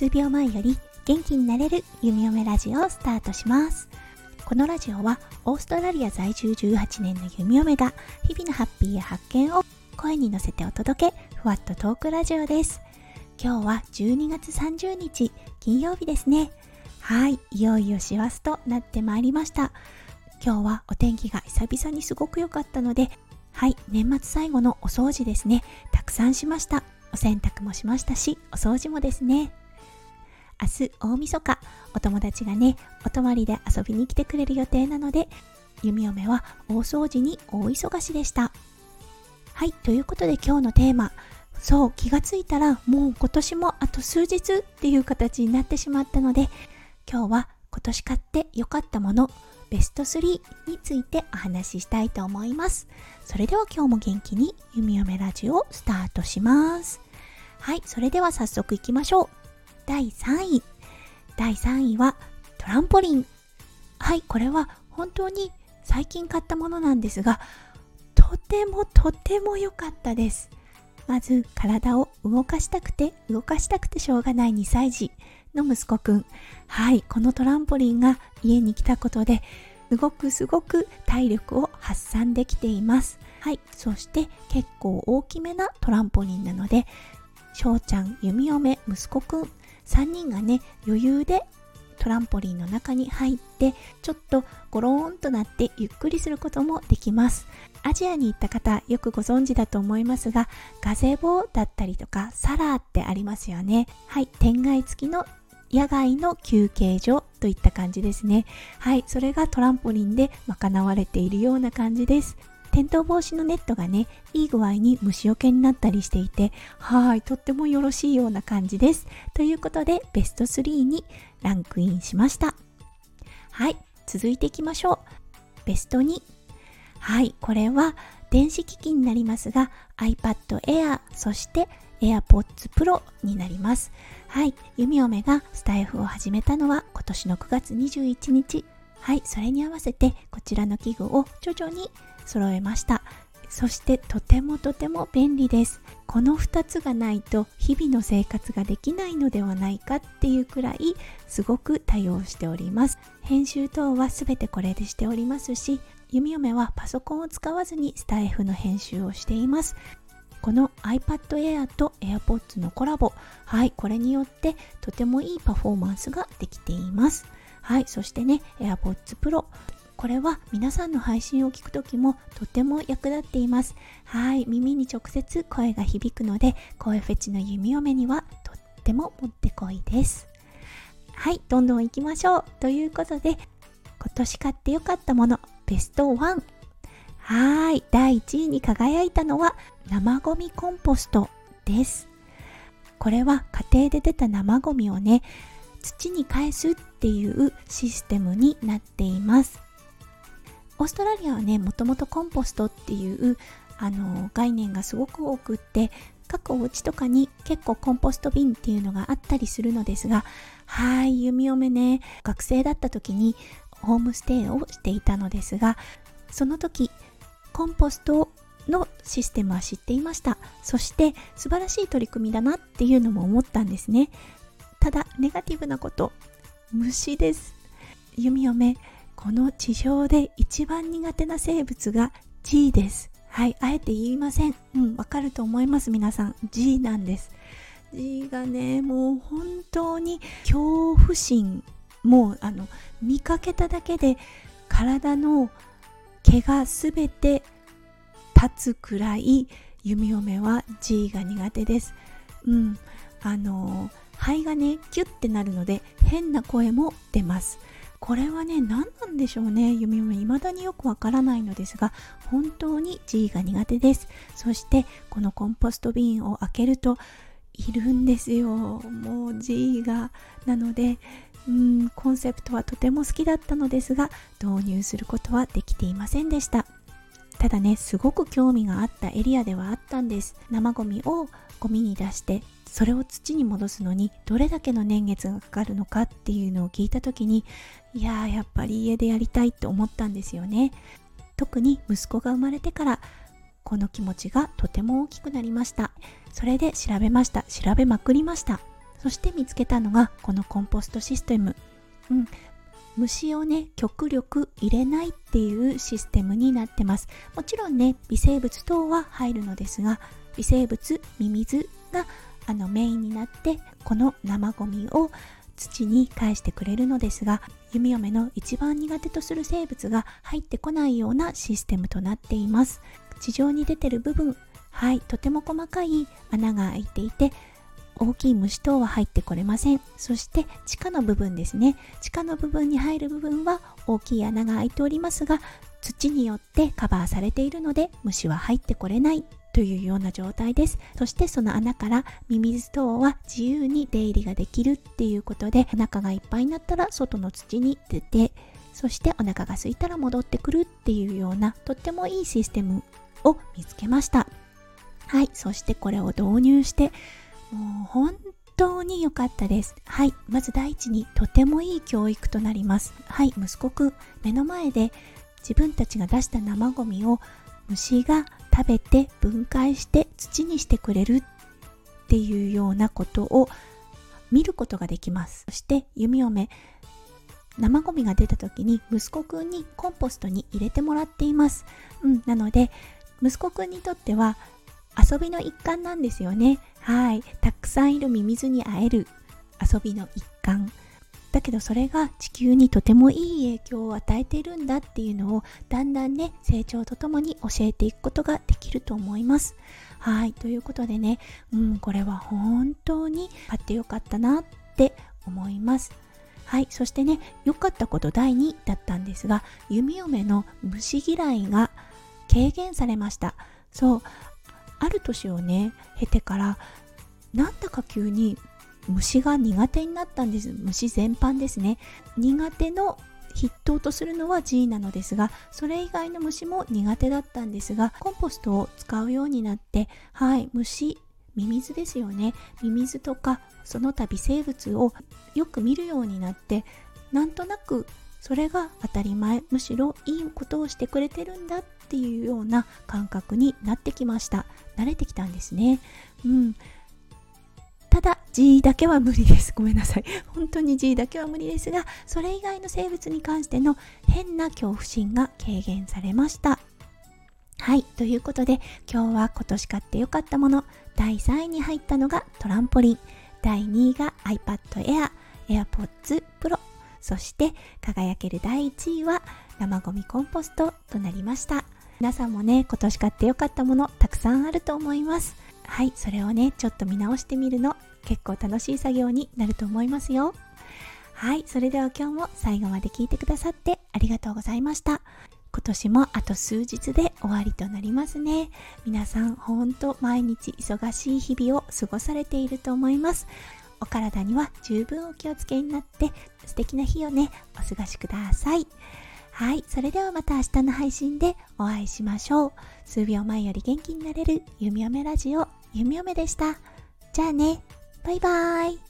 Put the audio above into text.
数秒前より元気になれる弓嫁ラジオをスタートします。このラジオはオーストラリア在住18年の弓嫁が日々のハッピーや発見を声に乗せてお届けふわっとトークラジオです。今日は12月30日金曜日ですね。はいいよいよ師走となってまいりました。今日はお天気が久々にすごく良かったのではい年末最後のお掃除ですね。たくさんしました。お洗濯もしましたしお掃除もですね。明日大晦日お友達がねお泊まりで遊びに来てくれる予定なので弓嫁は大掃除に大忙しでした。はいということで今日のテーマ。そう気がついたらもう今年もあと数日っていう形になってしまったので今日は今年買って良かったものベスト3についてお話ししたいと思います。それでは今日も元気に弓嫁ラジオをスタートします。はいそれでは早速いきましょう。第3位。第3位はトランポリン。はいこれは本当に最近買ったものなんですがとてもとても良かったです。まず体を動かしたくて動かしたくてしょうがない2歳児。の息子くん。はいこのトランポリンが家に来たことですごくすごく体力を発散できています。はいそして結構大きめなトランポリンなので翔ちゃん弓嫁息子くん3人がね余裕でトランポリンの中に入ってちょっとゴローンとなってゆっくりすることもできます。アジアに行った方よくご存知だと思いますがガゼボだったりとかサラーってありますよね。はい天外付きの野外の休憩所といった感じですね。はいそれがトランポリンで賄われているような感じです。転倒防止のネットがねいい具合に虫除けになったりしていてはいとってもよろしいような感じです。ということでベスト3にランクインしました。はい続いていきましょう。ベスト2はいこれは電子機器になりますが iPad Air そして AirPods Pro になります。はい。弓嫁がスタイフを始めたのは今年の9月21日。はい。それに合わせてこちらの器具を徐々に揃えました。そしてとてもとても便利です。この2つがないと日々の生活ができないのではないかっていうくらいすごく対応しております。編集等は全てこれでしておりますし弓嫁はパソコンを使わずにスタイフの編集をしています。この iPad Air と AirPods のコラボはいこれによってとてもいいパフォーマンスができていますはいそしてね AirPods Pro これは皆さんの配信を聞くときもとても役立っています。はい、耳に直接声が響くので、声フェチの弓嫁にはとってももってこいです。はい、どんどん行きましょう。ということで、今年買ってよかったもの、ベスト1。はい、第1位に輝いたのは生ゴミコンポストです。これは家庭で出た生ゴミをね、土に返すっていうシステムになっています。オーストラリアはねもともとコンポストっていうあの概念がすごく多くって各お家とかに結構コンポスト瓶っていうのがあったりするのですがはい弓嫁ね学生だった時にホームステイをしていたのですがその時コンポストのシステムは知っていましたそして素晴らしい取り組みだなっていうのも思ったんですねただネガティブなこと虫です弓嫁この地上で一番苦手な生物が G です。はい、あえて言いません。うん、わかると思います、皆さん。G なんです。G がね、もう本当に恐怖心、もうあの、見かけただけで体の毛がすべて立つくらい弓嫁は G が苦手です。うん、あの肺がねキュッてなるので変な声も出ます。これはね何なんでしょうね。弓も未だによくわからないのですが本当に G が苦手です。そしてこのコンポスト瓶を開けるといるんですよ。もう G がなのでうんコンセプトはとても好きだったのですが導入することはできていませんでした。ただねすごく興味があったエリアではあったんです。生ゴミをゴミに出してそれを土に戻すのにどれだけの年月がかかるのかっていうのを聞いた時にいやーやっぱり家でやりたいって思ったんですよね。特に息子が生まれてからこの気持ちがとても大きくなりました。それで調べました。調べまくりました。そして見つけたのがこのコンポストシステム。うん。虫をね極力入れないっていうシステムになってます。もちろんね微生物等は入るのですが微生物ミミズがあのメインになってこの生ゴミを土に返してくれるのですが弓嫁の一番苦手とする生物が入ってこないようなシステムとなっています。地上に出てる部分はいとても細かい穴が開いていて大きい虫等は入ってこれません。そして地下の部分ですね。地下の部分に入る部分は大きい穴が開いておりますが土によってカバーされているので虫は入ってこれない。というような状態です。そしてその穴からミミズ等は自由に出入りができるっていうことでお腹がいっぱいになったら外の土に出てそしてお腹が空いたら戻ってくるっていうようなとってもいいシステムを見つけました。はい。そしてこれを導入してもう本当に良かったです。はい。まず第一にとてもいい教育となります。はい。息子くん、目の前で自分たちが出した生ゴミを虫が食べて分解して土にしてくれるっていうようなことを見ることができます。そして弓嫁、生ゴミが出た時に息子くんにコンポストに入れてもらっています。うん。なので、息子くんにとっては遊びの一環なんですよね。はい。たくさんいるミミズに会える遊びの一環。だけどそれが地球にとてもいい影響を与えているんだっていうのをだんだんね成長とともに教えていくことができると思います。はい。ということでね、うん、これは本当に買ってよかったなって思います。はい。そしてね、良かったこと第2だったんですが、弓嫁の虫嫌いが軽減されました。そう。ある年をね経てからなんだか急に虫が苦手になったんです。虫全般ですね。苦手の筆頭とするのは G なのですがそれ以外の虫も苦手だったんですがコンポストを使うようになってはい虫ミミズですよね。ミミズとかその他微生物をよく見るようになってなんとなくそれが当たり前。むしろいいことをしてくれてるんだっっていうような感覚になってきました。慣れてきたんですね。うん。ただ G だけは無理です。ごめんなさい。本当に G だけは無理ですがそれ以外の生物に関しての変な恐怖心が軽減されました。はい。ということで、今日は今年買ってよかったもの、第3位に入ったのがトランポリン、第2位が iPad Air、AirPods Pro、そして輝ける第1位は生ゴミコンポストとなりました。皆さんもね今年買ってよかったものたくさんあると思います。はいそれをねちょっと見直してみるの結構楽しい作業になると思いますよ。はいそれでは今日も最後まで聞いてくださってありがとうございました。今年もあと数日で終わりとなりますね。皆さんほんと毎日忙しい日々を過ごされていると思います。お体には十分お気をつけになって素敵な日をねお過ごしください。はいそれではまた明日の配信でお会いしましょう。数秒前より元気になれるゆみおめラジオゆみおめでした。じゃあね。バイバーイ。